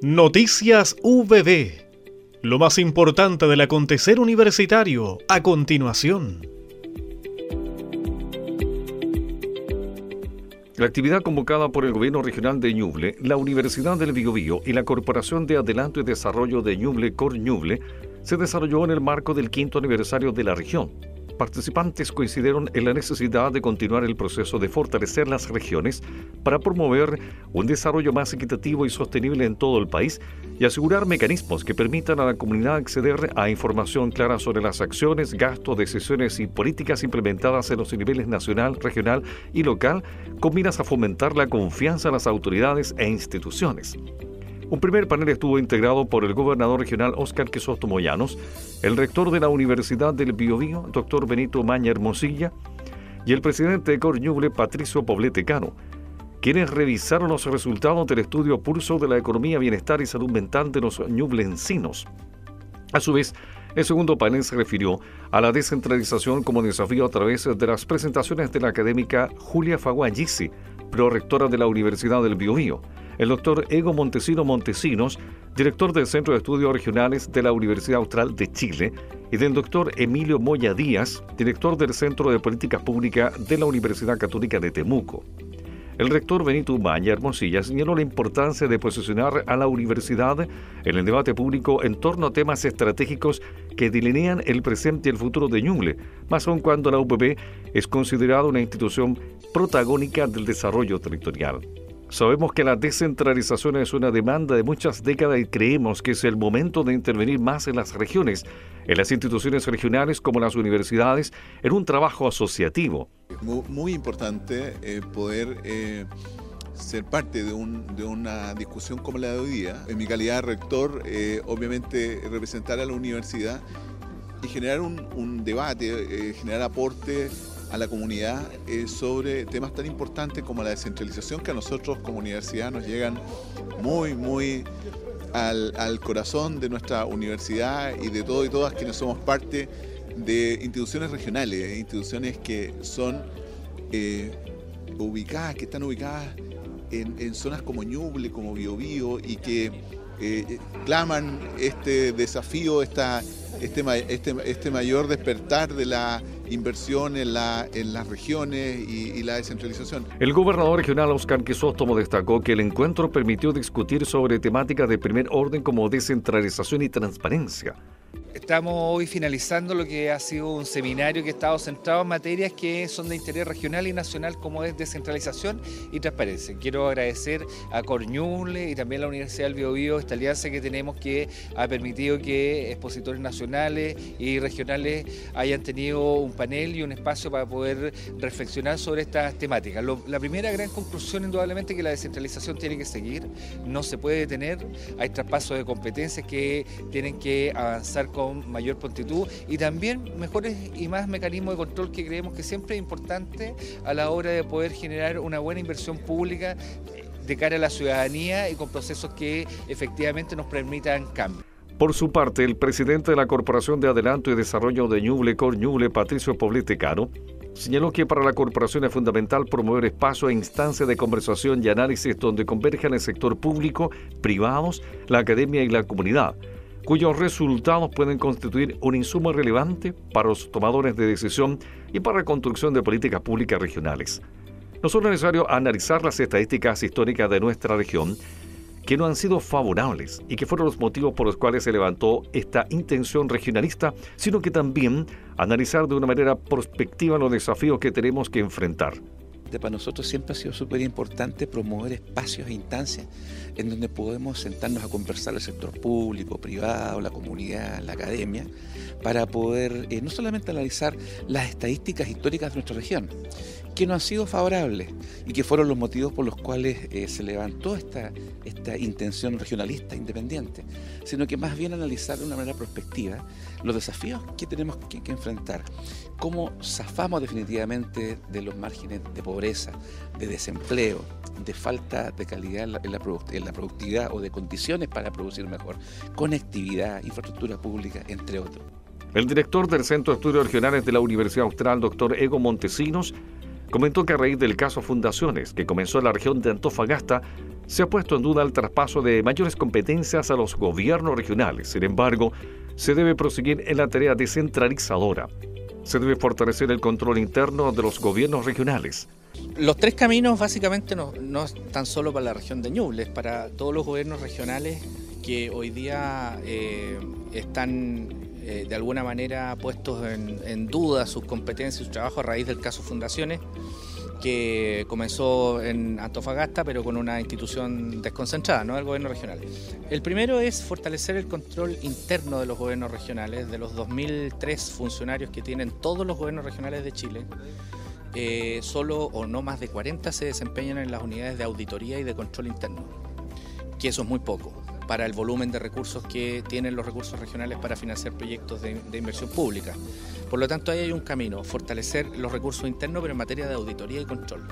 Noticias VB. Lo más importante del acontecer universitario a continuación. La actividad convocada por el Gobierno Regional de Ñuble, la Universidad del Biobío y la Corporación de Adelanto y Desarrollo de Ñuble, Cor Ñuble, se desarrolló en el marco del quinto aniversario de la región participantes coincidieron en la necesidad de continuar el proceso de fortalecer las regiones para promover un desarrollo más equitativo y sostenible en todo el país y asegurar mecanismos que permitan a la comunidad acceder a información clara sobre las acciones, gastos, decisiones y políticas implementadas en los niveles nacional, regional y local con miras a fomentar la confianza en las autoridades e instituciones. Un primer panel estuvo integrado por el gobernador regional Óscar Quesosto Moyanos, el rector de la Universidad del Biobío, doctor Benito Maña Hermosilla, y el presidente de Corñuble, Patricio Poblete Cano, quienes revisaron los resultados del estudio Pulso de la Economía, Bienestar y Salud Mental de los ñublencinos. A su vez, el segundo panel se refirió a la descentralización como desafío a través de las presentaciones de la académica Julia Faguayisi, prorectora de la Universidad del Biobío, el doctor Ego Montesino Montesinos, director del Centro de Estudios Regionales de la Universidad Austral de Chile, y del doctor Emilio Moya Díaz, director del Centro de Política Pública de la Universidad Católica de Temuco. El rector Benito Maña Hermosilla señaló la importancia de posicionar a la universidad en el debate público en torno a temas estratégicos que delinean el presente y el futuro de Ñuble, más aún cuando la UPB es considerada una institución protagónica del desarrollo territorial. Sabemos que la descentralización es una demanda de muchas décadas y creemos que es el momento de intervenir más en las regiones, en las instituciones regionales como las universidades, en un trabajo asociativo. Muy, importante eh, poder eh, ser parte de, una discusión como la de hoy día. En mi calidad de rector, eh, obviamente representar a la universidad y generar un, un debate, generar aporte a la comunidad eh, sobre temas tan importantes como la descentralización que a nosotros como universidad nos llegan muy, muy al, corazón de nuestra universidad y de todos y todas quienes somos parte de instituciones regionales, instituciones que son eh, ubicadas, que están ubicadas en, zonas como Ñuble, como Biobío y que eh, claman este desafío, esta, este, este, este mayor despertar de la inversión en, la, en las regiones y, la descentralización. El gobernador regional Oscar Quisóstomo destacó que el encuentro permitió discutir sobre temáticas de primer orden como descentralización y transparencia Estamos hoy finalizando lo que ha sido un seminario que ha estado centrado en materias que son de interés regional y nacional como es descentralización y transparencia. Quiero agradecer a Corñule y también a la Universidad del Biobío esta alianza que tenemos que ha permitido que expositores nacionales y regionales hayan tenido un panel y un espacio para poder reflexionar sobre estas temáticas. la primera gran conclusión indudablemente que la descentralización tiene que seguir, no se puede detener, hay traspasos de competencias que tienen que avanzar con mayor prontitud y también mejores y más mecanismos de control que creemos que siempre es importante a la hora de poder generar una buena inversión pública de cara a la ciudadanía y con procesos que efectivamente nos permitan cambio. Por su parte, el presidente de la Corporación de Adelanto y Desarrollo de Ñuble, Cor Ñuble, Patricio Poblete Caro, señaló que para la corporación es fundamental promover espacios e instancias de conversación y análisis donde converjan el sector público, privados, la academia y la comunidad cuyos resultados pueden constituir un insumo relevante para los tomadores de decisión y para la construcción de políticas públicas regionales. No solo es necesario analizar las estadísticas históricas de nuestra región, que no han sido favorables y que fueron los motivos por los cuales se levantó esta intención regionalista, sino que también analizar de una manera prospectiva los desafíos que tenemos que enfrentar para nosotros siempre ha sido súper importante promover espacios e instancias en donde podemos sentarnos a conversar el sector público, privado, la comunidad, la academia, para poder eh, no solamente analizar las estadísticas históricas de nuestra región, que no han sido favorables y que fueron los motivos por los cuales eh, se levantó esta, esta intención regionalista independiente, sino que más bien analizar de una manera prospectiva los desafíos que tenemos que, enfrentar, cómo zafamos definitivamente de los márgenes de pobreza, de desempleo, de falta de calidad en la, en la productividad o de condiciones para producir mejor, conectividad, infraestructura pública, entre otros. El director del Centro de Estudios Regionales de la Universidad Austral, doctor Ego Montesinos, comentó que a raíz del caso Fundaciones, que comenzó en la región de Antofagasta, se ha puesto en duda el traspaso de mayores competencias a los gobiernos regionales. Sin embargo, se debe proseguir en la tarea descentralizadora. Se debe fortalecer el control interno de los gobiernos regionales. Los tres caminos básicamente no, no tan solo para la región de Ñuble, es para todos los gobiernos regionales que hoy día eh, están eh, de alguna manera puestos en, duda sus competencias y su trabajo a raíz del caso Fundaciones, que comenzó en Antofagasta, pero con una institución desconcentrada, no del gobierno regional. El primero es fortalecer el control interno de los gobiernos regionales, de los 2.003 funcionarios que tienen todos los gobiernos regionales de Chile. Eh, solo o no más de 40 se desempeñan en las unidades de auditoría y de control interno, que eso es muy poco para el volumen de recursos que tienen los recursos regionales para financiar proyectos de, inversión pública. Por lo tanto, ahí hay un camino, fortalecer los recursos internos, pero en materia de auditoría y control.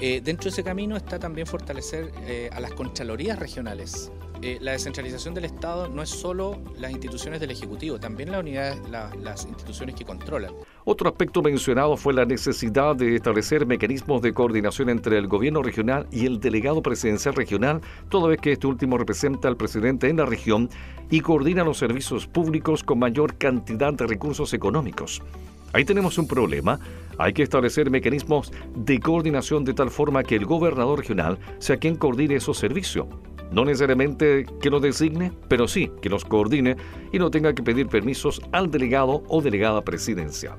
Eh, dentro de ese camino está también fortalecer eh, a las contralorías regionales. Eh, la descentralización del Estado no es solo las instituciones del Ejecutivo, también las unidades, las instituciones que controlan. Otro aspecto mencionado fue la necesidad de establecer mecanismos de coordinación entre el gobierno regional y el delegado presidencial regional, toda vez que este último representa al presidente en la región y coordina los servicios públicos con mayor cantidad de recursos económicos. Ahí tenemos un problema. Hay que establecer mecanismos de coordinación de tal forma que el gobernador regional sea quien coordine esos servicios. No necesariamente que los designe, pero sí que los coordine y no tenga que pedir permisos al delegado o delegada presidencial.